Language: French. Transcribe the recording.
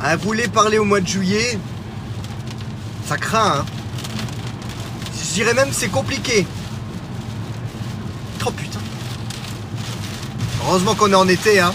Ah, Un voulait parler au mois de juillet? Ça craint, hein. Je dirais même c'est compliqué. Oh putain. Heureusement qu'on est en été, hein.